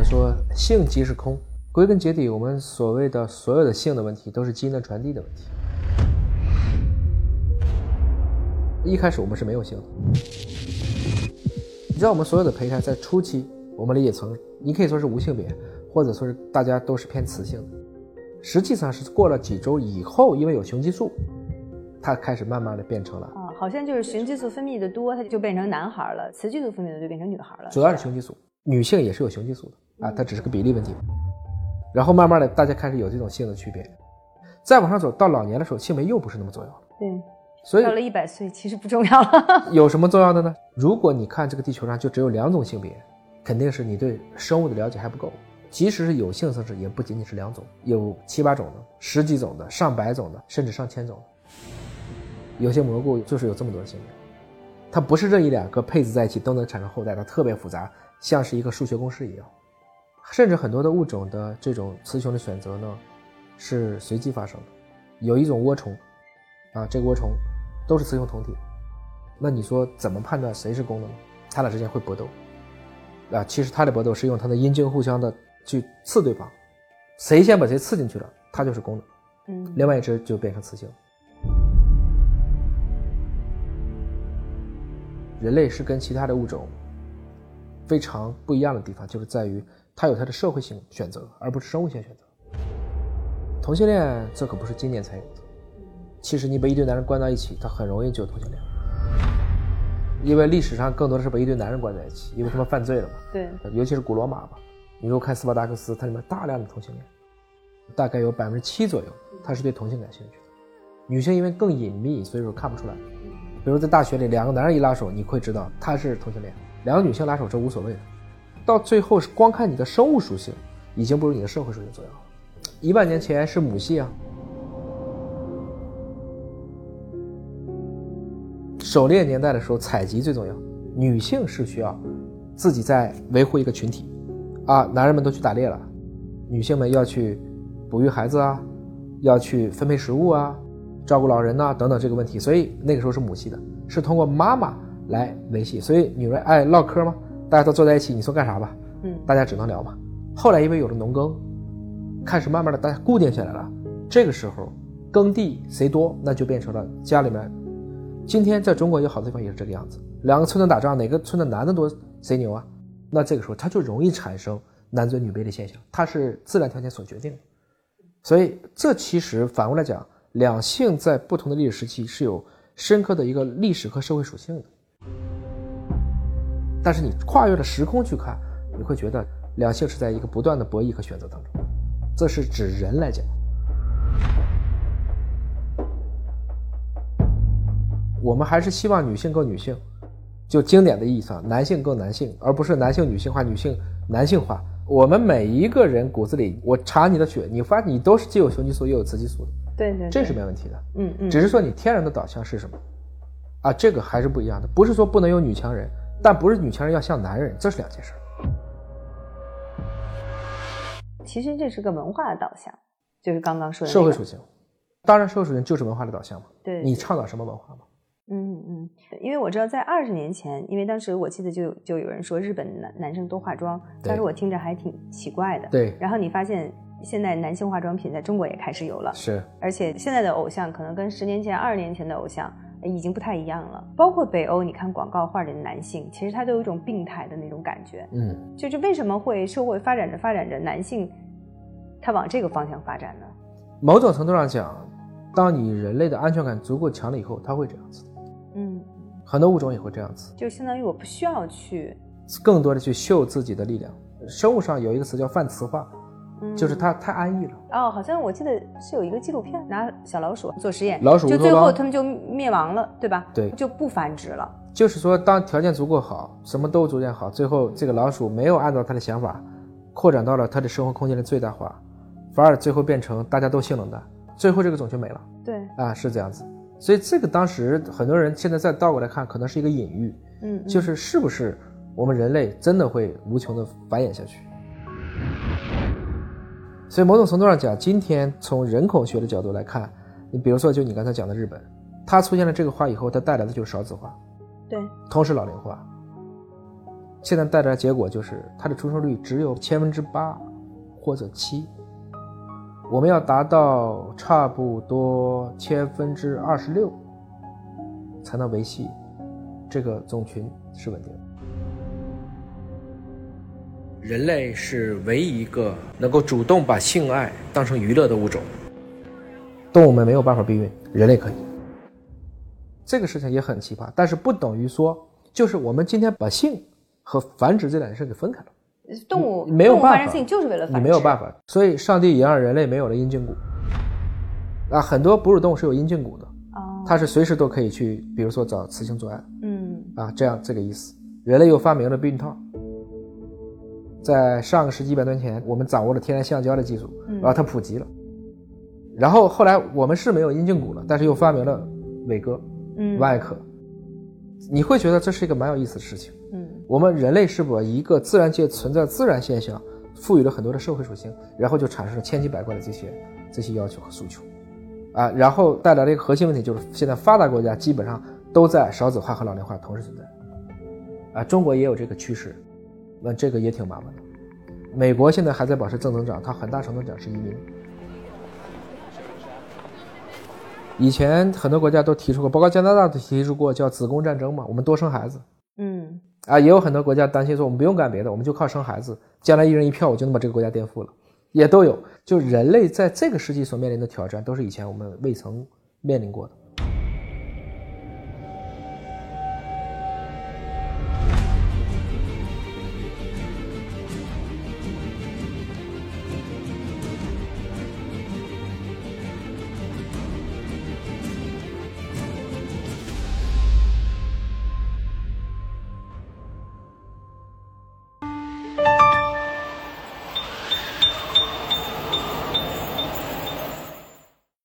们说性即是空，归根结底，我们所谓的所有的性的问题，都是基因的传递的问题。一开始我们是没有性的，你知道我们所有的胚胎在初期，我们理解成你可以说是无性别，或者说是大家都是偏雌性的，实际上是过了几周以后，因为有雄激素，它开始慢慢的变成了啊，好像就是雄激素分泌的多，它就变成男孩了；雌激素分泌的就变成女孩了。主要是雄激素，女性也是有雄激素的啊，它只是个比例问题。然后慢慢的大家开始有这种性的区别，再往上走到老年的时候，性别又不是那么重要了。对。所以到了一百岁，其实不重要了。有什么重要的呢？如果你看这个地球上就只有两种性别，肯定是你对生物的了解还不够。即使是有性生殖，也不仅仅是两种，有七八种的、十几种的、上百种的，甚至上千种。有些蘑菇就是有这么多的性别，它不是这一两个配子在一起都能产生后代，它特别复杂，像是一个数学公式一样。甚至很多的物种的这种雌雄的选择呢，是随机发生的。有一种涡虫，啊，这个涡虫。都是雌雄同体，那你说怎么判断谁是公的呢？它俩之间会搏斗，啊，其实它的搏斗是用它的阴茎互相的去刺对方，谁先把谁刺进去了，它就是公的，嗯，另外一只就变成雌性。人类是跟其他的物种非常不一样的地方，就是在于它有它的社会性选择，而不是生物性选择。同性恋这可不是今年才有的。其实你把一堆男人关到一起，他很容易就有同性恋，因为历史上更多的是把一堆男人关在一起，因为他们犯罪了嘛。对，尤其是古罗马吧，你如果看斯巴达克斯，它里面大量的同性恋，大概有百分之七左右，他是对同性感兴趣的。女性因为更隐秘，所以说看不出来。比如在大学里，两个男人一拉手，你会知道他是同性恋；两个女性拉手，这无所谓的。到最后是光看你的生物属性，已经不如你的社会属性重要了。一万年前是母系啊。狩猎年代的时候，采集最重要。女性是需要自己在维护一个群体，啊，男人们都去打猎了，女性们要去哺育孩子啊，要去分配食物啊，照顾老人呐等等这个问题。所以那个时候是母系的，是通过妈妈来维系。所以女人爱唠嗑吗？大家都坐在一起，你说干啥吧？嗯，大家只能聊嘛。后来因为有了农耕，开始慢慢的大家固定下来了。这个时候耕地谁多，那就变成了家里面。今天在中国有好多地方也是这个样子，两个村子打仗，哪个村的男的多谁牛啊？那这个时候他就容易产生男尊女卑的现象，它是自然条件所决定的。所以这其实反过来讲，两性在不同的历史时期是有深刻的一个历史和社会属性的。但是你跨越了时空去看，你会觉得两性是在一个不断的博弈和选择当中，这是指人来讲。我们还是希望女性更女性，就经典的意义上，男性更男性，而不是男性女性化、女性男性化。我们每一个人骨子里，我查你的血，你发现你都是既有雄激素又有雌激素的，对对，这是没问题的。嗯嗯，只是说你天然的导向是什么，啊，这个还是不一样的。不是说不能有女强人，但不是女强人要像男人，这是两件事。其实这是个文化的导向，就是刚刚说的社会属性。当然，社会属性就是文化的导向嘛。对，你倡导什么文化嘛？嗯嗯，因为我知道在二十年前，因为当时我记得就就有人说日本男男生多化妆，当时我听着还挺奇怪的。对。然后你发现现在男性化妆品在中国也开始有了，是。而且现在的偶像可能跟十年前、二十年前的偶像已经不太一样了。包括北欧，你看广告画里的男性，其实他都有一种病态的那种感觉。嗯。就是为什么会社会发展着发展着，男性他往这个方向发展呢？某种程度上讲，当你人类的安全感足够强了以后，他会这样子。嗯，很多物种也会这样子，就相当于我不需要去更多的去秀自己的力量。生物上有一个词叫泛雌化，就是它太安逸了。哦，好像我记得是有一个纪录片，拿小老鼠做实验，老鼠就最后他们就灭亡了，对吧？对，就不繁殖了。就是说，当条件足够好，什么都逐渐好，最后这个老鼠没有按照它的想法扩展到了它的生活空间的最大化，反而最后变成大家都性冷淡，最后这个种群没了。对，啊，是这样子。所以这个当时很多人现在再倒过来看，可能是一个隐喻，嗯，就是是不是我们人类真的会无穷的繁衍下去？所以某种程度上讲，今天从人口学的角度来看，你比如说就你刚才讲的日本，它出现了这个化以后，它带来的就是少子化，对，同时老龄化。现在带来的结果就是它的出生率只有千分之八或者七。我们要达到差不多千分之二十六，才能维系这个种群是稳定。人类是唯一一个能够主动把性爱当成娱乐的物种。动物们没有办法避孕，人类可以。这个事情也很奇葩，但是不等于说，就是我们今天把性和繁殖这两件事给分开了。动物没有办法，性就是为了繁殖。你没有办法，所以上帝也让人类没有了阴茎骨。啊，很多哺乳动物是有阴茎骨的，它是随时都可以去，比如说找雌性做爱。嗯，啊，这样这个意思。人类又发明了避孕套。在上个世纪一百多年前，我们掌握了天然橡胶的技术，然后它普及了。然后后来我们是没有阴茎骨了，但是又发明了伟哥，嗯，外壳。你会觉得这是一个蛮有意思的事情，嗯，我们人类是把一个自然界存在自然现象，赋予了很多的社会属性，然后就产生了千奇百怪的这些这些要求和诉求，啊，然后带来了一个核心问题，就是现在发达国家基本上都在少子化和老龄化同时存在，啊，中国也有这个趋势，那这个也挺麻烦的。美国现在还在保持正增长，它很大程度讲是移民。以前很多国家都提出过，包括加拿大都提出过叫子宫战争嘛，我们多生孩子。嗯，啊，也有很多国家担心说我们不用干别的，我们就靠生孩子，将来一人一票，我就能把这个国家颠覆了，也都有。就人类在这个世纪所面临的挑战，都是以前我们未曾面临过的。